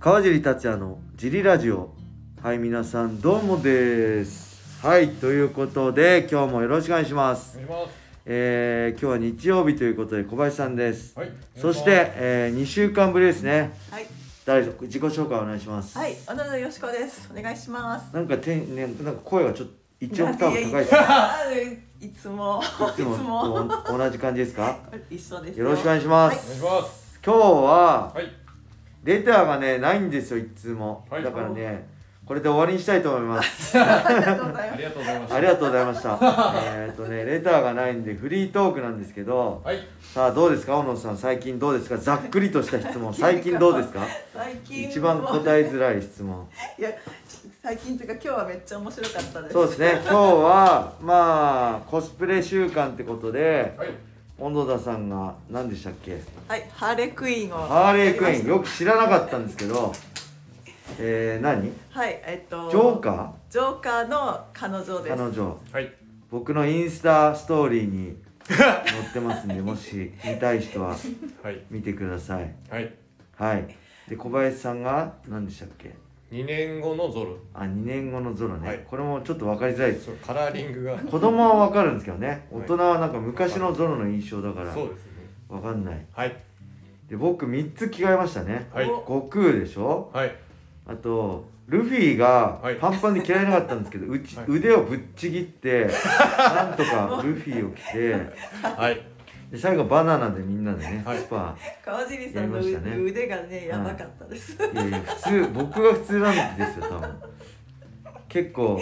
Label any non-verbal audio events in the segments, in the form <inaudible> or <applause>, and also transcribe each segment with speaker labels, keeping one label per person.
Speaker 1: 川尻達也のジリラジオ。はい皆さんどうもです。はいということで今日もよろしくお願いします。
Speaker 2: お願いします。
Speaker 1: えー、今日は日曜日ということで小林さんです、
Speaker 2: はい
Speaker 1: そして、え2週間ぶりですね。
Speaker 3: はい、
Speaker 1: 誰ぞ自己紹介お願いします、
Speaker 3: はい、小野田よしこです。お願いします。
Speaker 1: なんかてん、ね、なんか声がちょっと1オクターブ高いですね
Speaker 3: い <laughs> いつも、
Speaker 1: いつもと同じ感じですか？<laughs>
Speaker 3: 一緒です
Speaker 1: よ。ろしくお願いします、
Speaker 2: お願いします。
Speaker 1: 今日は
Speaker 2: はい
Speaker 1: レターがねないんですよいつも、
Speaker 2: はい。
Speaker 1: だからねこれで終わりにしたいと思います。<laughs>
Speaker 3: ありがとうございま
Speaker 2: した
Speaker 1: ありがとうございました。えっとねレターがないんでフリートークなんですけど
Speaker 2: はい。
Speaker 1: さあどうですか小野さん。最近どうですか？ざっくりとした質問。最近どうですか？
Speaker 3: 最近
Speaker 1: 一番答えづらい質問。
Speaker 3: いや、最近というか、今日はめっちゃ面白かったです。
Speaker 1: そうですね。今日はまあコスプレ週間ってことで
Speaker 2: はい
Speaker 1: 小野田さんが何でしたっけ？
Speaker 3: はい、ハーレークイーンを。
Speaker 1: ハーレークイーン。よ
Speaker 3: く。
Speaker 1: く知らなかったんですけどえー、何？
Speaker 3: はい、えっと。
Speaker 1: ジョーカ
Speaker 3: ジョーカーの彼女
Speaker 1: ー
Speaker 3: です。
Speaker 1: 彼女。
Speaker 2: はい。
Speaker 1: 僕のインスタストーリーに載ってますんで <laughs> もし見たい人は
Speaker 2: はい。
Speaker 1: 見てください。
Speaker 2: はい。
Speaker 1: はい。で小林さんが何でしたっけ？
Speaker 2: 2年後のゾロ。
Speaker 1: あ2年後のゾロね、
Speaker 2: はい。
Speaker 1: これもちょっと分かりづらい。です
Speaker 2: そうカラーリングが。
Speaker 1: 子供は分かるんですけどね。大
Speaker 2: はい。
Speaker 1: 人はなんか昔のゾロの印象だから。
Speaker 2: そうですね。
Speaker 1: 分かんない。
Speaker 2: はい。
Speaker 1: で僕3つ着替えましたね。
Speaker 2: はい。
Speaker 3: お
Speaker 1: 悟空でしょ。
Speaker 2: はい。
Speaker 1: あとルフィが
Speaker 2: はい。
Speaker 1: パンパンで着られなかったんですけど、うち
Speaker 2: はい。
Speaker 1: 腕をぶっちぎってなんとかルフィを着て
Speaker 2: はい
Speaker 1: で最後バナナでみんなでね、
Speaker 2: はい。
Speaker 1: スパ
Speaker 3: 川尻さんの
Speaker 1: やりましたね。
Speaker 3: 腕がね、やばかったです。
Speaker 1: い。やいや普通僕が普通なんですよ多分。結構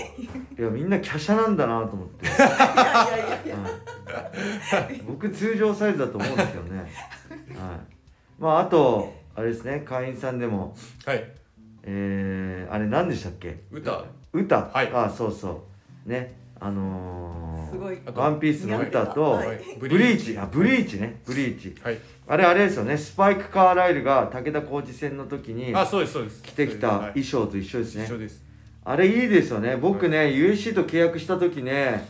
Speaker 1: いやみんな華奢なんだなと思って、<laughs>
Speaker 3: いやいやいや
Speaker 1: 僕通常サイズだと思うんですけどね、はい、まああとあれですね会員さんでも。
Speaker 2: はい。
Speaker 1: えー、あれ何でしたっけ？
Speaker 2: 歌。
Speaker 1: 歌、
Speaker 2: はい。
Speaker 1: あそうそう。ね。あのー、
Speaker 3: すごい。
Speaker 1: ワンピースの歌と、
Speaker 3: はい。
Speaker 2: はい
Speaker 1: ブリーチ。あブリーチね。ブリーチ。
Speaker 2: はい。
Speaker 1: あれあれですよね。スパイク・カーライルが武田浩二戦の時に
Speaker 2: あそうですそうです。
Speaker 1: 着てきた
Speaker 2: はい。
Speaker 1: 衣装と一緒ですね、
Speaker 2: 一緒です。
Speaker 1: あれいいですよね。僕ね、USC と契約した時ね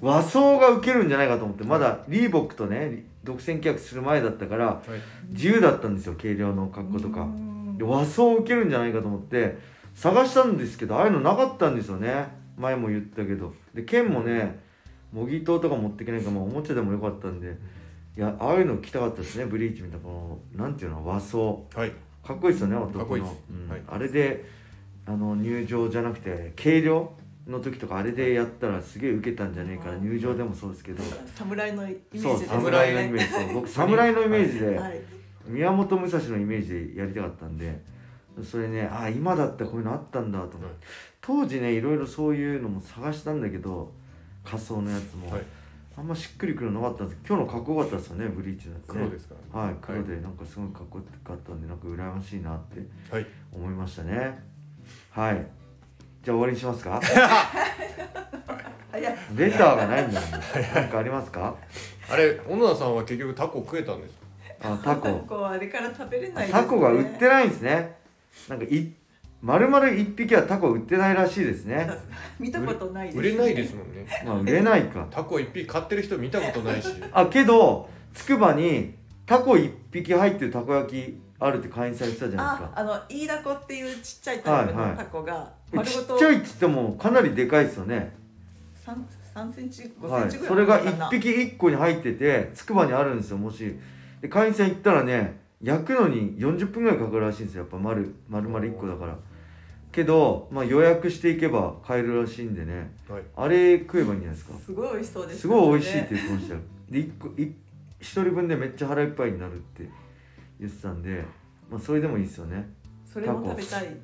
Speaker 1: 和装が受けるんじゃないかと思ってまだリーボックとね独占契約する前だったから
Speaker 2: はい。
Speaker 1: 自由だったんですよ軽量の格好とか。和装受けるんじゃないかと思って探したんですけどああいうのなかったんですよね。前も言ったけど。で剣もね模擬刀とか持ってけないから、まあ、おもちゃでもよかったんでいやああいうの着たかったですねブリーチみたいなこのなんていうの和装。
Speaker 2: はい。
Speaker 1: かっこいいですよね男の。
Speaker 2: かっこいいです。
Speaker 1: うん。
Speaker 2: はい。
Speaker 1: あれであの入場じゃなくて軽量の時とかあれでやったらすげえ受けたんじゃねえかな入場でもそうですけど。
Speaker 3: 侍のイメージ
Speaker 1: そう
Speaker 3: です
Speaker 1: 侍のイメージ。僕侍のイメージで
Speaker 3: はい。
Speaker 1: 宮本武蔵のイメージでやりたかったんでそれねあ今だったらこういうのあったんだと思って。
Speaker 2: はい。
Speaker 1: 当時ねいろいろそういうのも探したんだけど仮装のやつも、
Speaker 2: はい。
Speaker 1: あんましっくりくるのなかったんです。今日のかっこよかったですよねブリーチのやつね。
Speaker 2: 黒ですから
Speaker 1: はい黒でなんかすごいかっこよかったんでなんか羨ましいなって
Speaker 2: はい。
Speaker 1: 思いましたね。はい。じゃあ終わりにしますか？レターがないんだもんなんかありますか？
Speaker 2: あれ小野田さんは結局タコ食えたんですか？
Speaker 1: あタコ。
Speaker 3: こうあれから食べれないです、
Speaker 1: タコが売ってないんですね。なんかい丸々一匹はタコ売ってないらしいですね。<laughs>
Speaker 3: 見たことないです、
Speaker 2: 売れないですもんね。
Speaker 1: まあ売れないか。
Speaker 2: タコ一匹買ってる人見たことないし。
Speaker 1: あけどつくばにタコ一匹入ってるたこ焼きあるって会員さん言ってたじゃないですか。
Speaker 3: あ、あのイイダコっていうちっちゃいタイプ
Speaker 1: はいはい。
Speaker 3: のタコが
Speaker 1: ちっちゃいっつってもかなりでかいですよね。
Speaker 3: 三三センチ五セ
Speaker 1: はい
Speaker 3: ンチぐらい
Speaker 1: それが
Speaker 3: あるのかな
Speaker 1: 1匹1個に入っててつくばにあるんですよもし。で会員さん行ったらね焼くのに40分ぐらいかかるらしいんですよ。やっぱ丸丸々1個だから。けど、まあ、予約していけば買えるらしいんでね。
Speaker 2: はい。
Speaker 1: あれ食えばいいんじゃないですか。
Speaker 3: すごい美味しそうです、
Speaker 1: すごい美味しいって言ってましたよ。で1個い1人分でめっちゃ腹いっぱいになるって言ってたんで、まあ、それでもいいですよね。
Speaker 3: それも食べたい。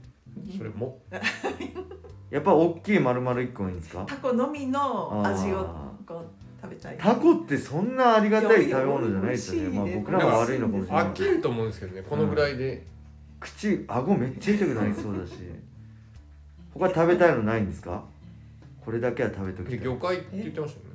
Speaker 2: それも？<laughs>
Speaker 1: やっぱ大きい丸々1個がいいんですか？
Speaker 3: タコのみの味を
Speaker 1: あ
Speaker 3: こう食べたい。
Speaker 1: タコってそんなありがたい食べ物じゃないですよね。まあ僕らが悪いのかもしれない
Speaker 2: 飽きると思うんですけどねこのぐらいで、
Speaker 1: 口顎めっちゃ痛くなりそうだし。他食べたいのないんですか？これだけは食べとき
Speaker 2: で
Speaker 1: たい
Speaker 2: 魚介って言ってましたよね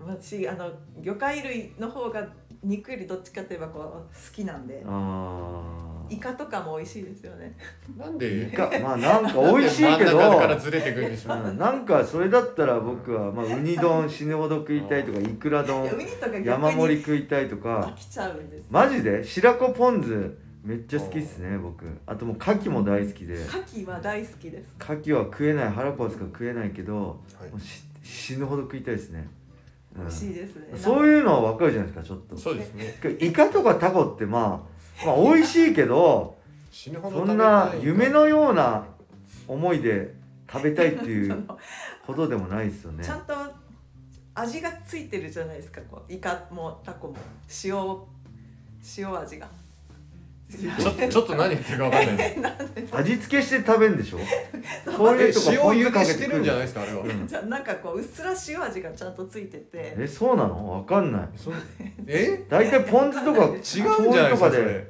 Speaker 3: 私あの魚介類の方が肉よりどっちかといえばこう好きなんで
Speaker 1: あ
Speaker 3: イカとかも美味しいですよね。
Speaker 2: なん
Speaker 1: ー
Speaker 2: で？
Speaker 1: イカまあなんか美味しいけど
Speaker 2: 真ん中からずれてくるんでしょ
Speaker 1: うんなんかそれだったら僕は、まあ、ウニ丼 <laughs> 死ぬほど食いたいとかイクラ
Speaker 3: い
Speaker 1: 丼
Speaker 3: やウニとか逆に
Speaker 1: 山盛り食いたいと
Speaker 3: 飽
Speaker 1: か
Speaker 3: きちゃうんです
Speaker 1: マジで？白子ポン酢めっちゃ好きっすね僕。あともう牡蠣も大好きで。
Speaker 3: 牡蠣は大好きです。
Speaker 1: 牡蠣は食えない腹壊すから食えないけど、
Speaker 2: はい。
Speaker 1: もうし死ぬほど食いたいですね、
Speaker 3: 美味しいですね。
Speaker 1: そういうのは分かるじゃないですかちょっと。
Speaker 2: そうですね。
Speaker 1: イカとかタコってまあまあ美味しいけどそんな夢のような思いで食べたいっていう <laughs> ことでもないですよね。
Speaker 3: ちゃんと味がついてるじゃないですかこう。イカもタコも。塩塩味が
Speaker 2: ちょちょっと何言ってるか分かんない。で <laughs> す
Speaker 1: 味付けして食べるんでしょ？醤
Speaker 2: え
Speaker 1: 油とか
Speaker 2: 塩茹でしてるんじゃない
Speaker 1: い
Speaker 2: ですかあれは、
Speaker 1: うん。
Speaker 3: じゃあなんかこううっすら塩味がちゃんとついてて。
Speaker 1: えそうなの？分かんない。
Speaker 2: そえ？
Speaker 1: 大体ポン酢とか <laughs>
Speaker 2: 違うんじゃないですかそれ。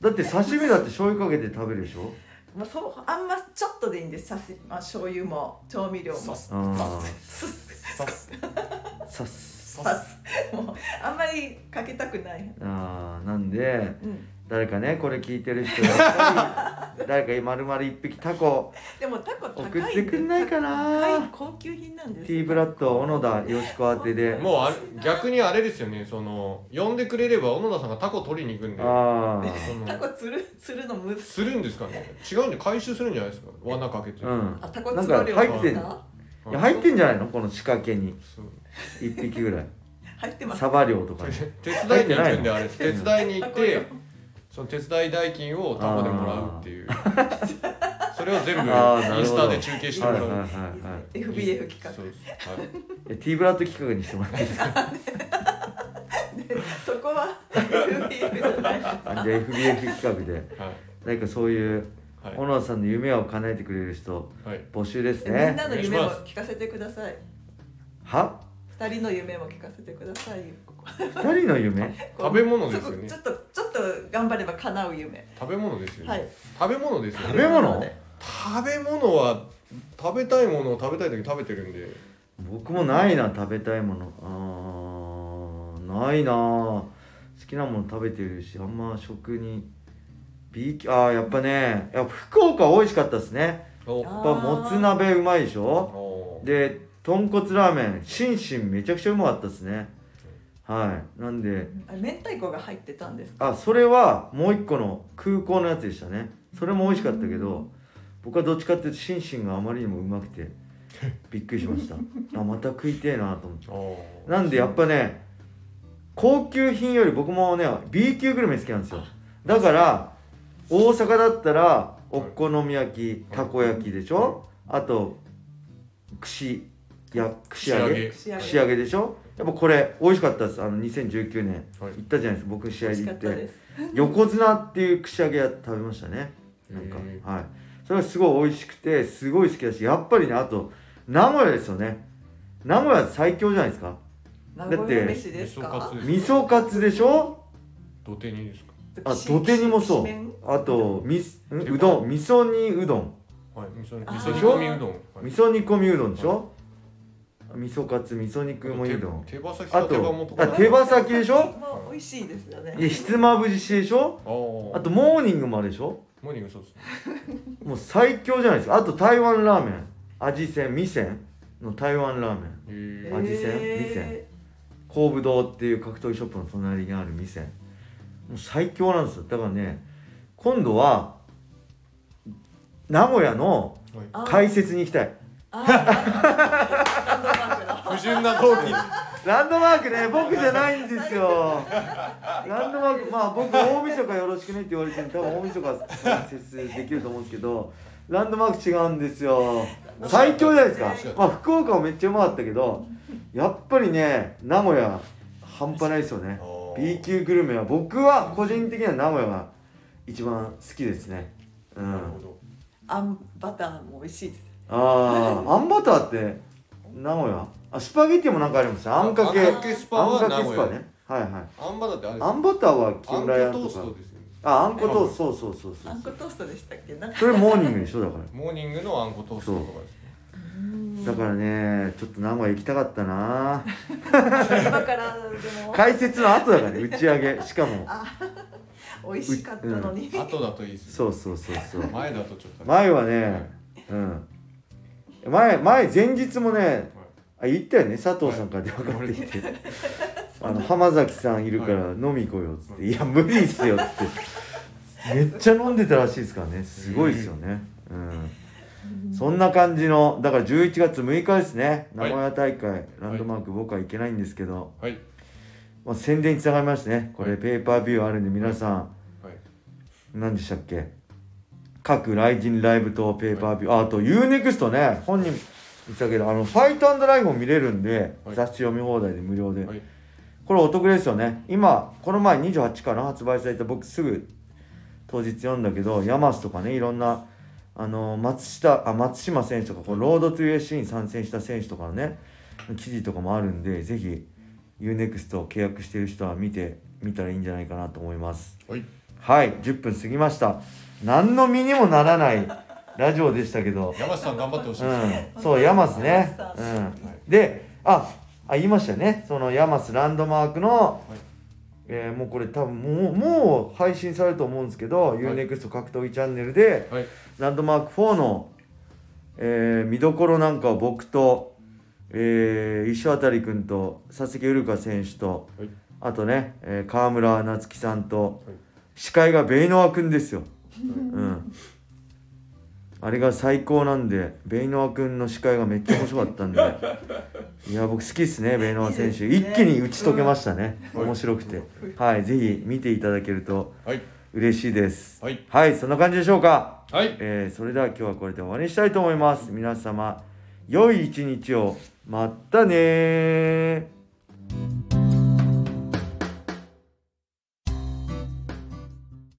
Speaker 1: だって刺身だって醤油かけて食べるでしょ？
Speaker 3: まあ、そうあんまちょっとでいいんです。さす、まあ、醤油も調味料も。<laughs>
Speaker 2: さす。さす
Speaker 1: 刺す
Speaker 2: さ
Speaker 3: さすもうあんまりかけたくない、
Speaker 1: あーなんで
Speaker 3: うん、
Speaker 1: 誰かねこれ聞いてる人やっぱり <laughs> 誰か丸々一匹タコ
Speaker 3: でもタコ高い
Speaker 1: 送ってくんないかな。
Speaker 3: 高い高級品なんです
Speaker 1: ティーブラッド小野田よしこ宛てで。<laughs>
Speaker 2: もうあれ逆にあれですよねその呼んでくれれば小野田さんがタコ取りに行くんで。
Speaker 1: あ
Speaker 2: その
Speaker 3: タコ釣る釣るのむず
Speaker 2: するんですかね。違うんで回収するんじゃないですか。罠かけて、
Speaker 1: あうん。
Speaker 3: あタコ釣ろう料
Speaker 1: なんか入ってん
Speaker 3: ですか
Speaker 1: いや入ってんじゃないの？この仕掛けに。一匹ぐらい。<laughs>
Speaker 3: 入ってます。
Speaker 1: サバ漁とかに。
Speaker 2: 手伝いに行くんであれ。手伝いに行ってその手伝い代金をタコでもらうっていう。<laughs> それを全部インスタで中継してもらう、
Speaker 3: FBF 企画。
Speaker 2: そうです、はい、
Speaker 1: えティーブラッド企画にしてもらっていいですか？<laughs>
Speaker 3: そこは FBF じゃない。
Speaker 1: あじゃあ FBF 企画で。
Speaker 2: はい。
Speaker 1: 何かそういう
Speaker 2: はい。
Speaker 1: 小野田さんの夢を叶えてくれる人
Speaker 2: はい。
Speaker 1: 募集です
Speaker 3: みん
Speaker 1: ね
Speaker 3: なの夢も
Speaker 2: お願いします。
Speaker 3: 聞かせてください。
Speaker 1: は？
Speaker 3: 二人の夢も聞かせてくださいここ。
Speaker 1: 二人の夢？
Speaker 2: 食べ物ですよね。
Speaker 3: ちょっとちょっと頑張れば叶う夢。
Speaker 2: 食べ物ですよね、
Speaker 3: はい。
Speaker 2: 食べ物ですよね。
Speaker 1: 食べ物？
Speaker 3: で
Speaker 2: 食べ物は食べたいものを食べたい時に食べてるんで。
Speaker 1: 僕もないな食べたいもの。あーないな好きなもの食べてるしあんま食に B 級あーやっぱねやっぱ福岡美味しかったですね。やっぱもつ鍋うまいでしょ？
Speaker 2: お。
Speaker 1: で豚骨ラーメンシンシンめちゃくちゃうまかったですね。はい。なんで
Speaker 3: あ明太子が入ってたんです
Speaker 1: あそれはもう一個の空港のやつでしたね。それも美味しかったけど僕はどっちかっていうとシンシンがあまりにもうまくてびっくりしました。あまた食いてえなと思って。
Speaker 2: お。
Speaker 1: なんでやっぱね高級品より僕もね B 級グルメ好きなんですよ。だから大阪だったらお好み焼きたこ焼きでしょ？あと串や串揚げ？
Speaker 3: 串揚げ。
Speaker 1: 串揚げでしょ？やっぱこれ美味しかったです。あの2019年
Speaker 2: はい。
Speaker 1: 行ったじゃないですか。僕試合で行って。横綱っていう串揚げ屋食べましたね。なんか。
Speaker 2: へ
Speaker 1: はい。それがすごい美味しくてすごい好きだしやっぱりねあと名古屋ですよね。名古屋最強じゃないですか。
Speaker 3: 名古屋飯です
Speaker 2: 味噌カ
Speaker 3: か？
Speaker 2: ツ
Speaker 1: 味噌カツでしょ？
Speaker 2: 土手にですか？
Speaker 1: あ土手にもそう。あとみん？うどん。味噌煮うどん。
Speaker 2: はい味噌煮込みうどん、はい。
Speaker 1: 味噌煮込みうどんでしょ？味噌カツ味噌肉もうどん
Speaker 2: 手手羽先
Speaker 1: あとあ手羽先でしょ？
Speaker 3: 美味しいですよね。
Speaker 1: でひつまぶしでしょ？
Speaker 2: あ
Speaker 1: とモーニングもあるでしょ？
Speaker 2: モーニングそうですね。
Speaker 1: もう最強じゃないですか。あと台湾ラーメン。味仙味仙の台湾ラーメン。
Speaker 2: へ
Speaker 1: 味仙
Speaker 3: え
Speaker 1: 神武堂っていう格闘技ショップの隣にある店もう最強なんですよ。だからね今度は名古屋の解説に行きたい。
Speaker 3: あー。ランドマー。ク <laughs> だ
Speaker 2: 不純な動機
Speaker 1: ランドマークね僕じゃないんですよ。ランドマークまあ僕大晦日よろしくねって言われてる多分大晦日解説できると思うんですけどランドマーク違うんですよ。最強じゃないですか。まあ福岡もめっちゃうまかったけどやっぱりね名古屋半端ないですよね B 級グルメは僕は個人的には名古屋が一番好きですね。うん。
Speaker 2: なるほど。
Speaker 3: あんバターも美味しいです。
Speaker 1: ああ <laughs> あんバターって名古屋？あスパゲティもなんかあります？よあんかけ。
Speaker 2: あんかけスパは
Speaker 1: あんかけスパ
Speaker 2: 名古屋。
Speaker 1: ねはいはい。
Speaker 2: あんバターってあれです
Speaker 1: あんバターは木村屋とか。
Speaker 2: トーストですよね。
Speaker 1: ああんこトースト。そうそうそうそ
Speaker 3: あん
Speaker 1: う
Speaker 3: こトーストでしたっけ？なんか。
Speaker 1: それモーニングでしょだから。
Speaker 2: モーニングのあんこトーストとかですね
Speaker 1: だからねちょっと名古屋行きたかったな。
Speaker 3: 今からでも。
Speaker 1: 解説の後だからね打ち上げ。しかも。
Speaker 3: 美味しかったのに、
Speaker 2: 後だといいですね。
Speaker 1: そうそうそうそう。
Speaker 2: 前だとちょっと。
Speaker 1: 前はねうん。前前前日もねあ言ったよね佐藤さんから電話かかってきて「あの浜崎さんいるから飲み行こうよ」っつって「いや無理っすよ」っつってめっちゃ飲んでたらしいですからねすごいですよねうんそんな感じのだから11月6日ですね。名
Speaker 2: はい。
Speaker 1: 古屋大会、ランドマーク僕は行けないんですけど、
Speaker 2: はい。
Speaker 1: まあ、宣伝につながりましてね。これ
Speaker 2: はい。
Speaker 1: ペーパービューあるんで皆さん、
Speaker 2: はい。
Speaker 1: 何でしたっけ？各ライジンライブとペーパービュー、ああと UNEXT ね。本人言ってたけどあのファイトライブも見れるんで、
Speaker 2: はい。
Speaker 1: 雑誌読み放題で無料で、
Speaker 2: はい。
Speaker 1: これお得ですよね。今この前28かな？発売された僕すぐ当日読んだけどヤマスとかねいろんなあの松下あ松島選手とかこのロードトゥ USC に参戦した選手とかのね記事とかもあるんでぜひ UNEXT を契約してる人は見てみたらいいんじゃないかなと思います。
Speaker 2: はい。
Speaker 1: はい10分過ぎました。何の身にもならないラジオでしたけど。
Speaker 2: 山下さん頑張ってほしいです。ね、
Speaker 1: うん、そう、ヤマスね。うん。で、あ、あ、言いましたよね。そのヤマスランドマークの、えーもうこれ多分もう、もう配信されると思うんですけど、UNEXT 格闘技チャンネルで、
Speaker 2: はい。
Speaker 1: ランドマーク4の、えー見どころなんかを僕と、えー、石渡君と佐々木うるか選手と、
Speaker 2: はい。
Speaker 1: あとね、えー川村夏樹さんと、
Speaker 2: はい。
Speaker 1: 司会がベイノワ君ですよ。うん。あれが最高なんで、ベイノワ君の司会がめっちゃ面白かったんで、<laughs> いや、僕好きっすね、ベイノワ選手。一気に打ち解けましたね。
Speaker 2: うん
Speaker 1: 面白くて。はい、ぜひ見ていただけると
Speaker 2: はい
Speaker 1: 嬉しいです。
Speaker 2: はい
Speaker 1: はい、そんな感じでしょうか。
Speaker 2: はい
Speaker 1: えーそれでは今日はこれで終わりにしたいと思います。皆様、良い一日を。まったねー。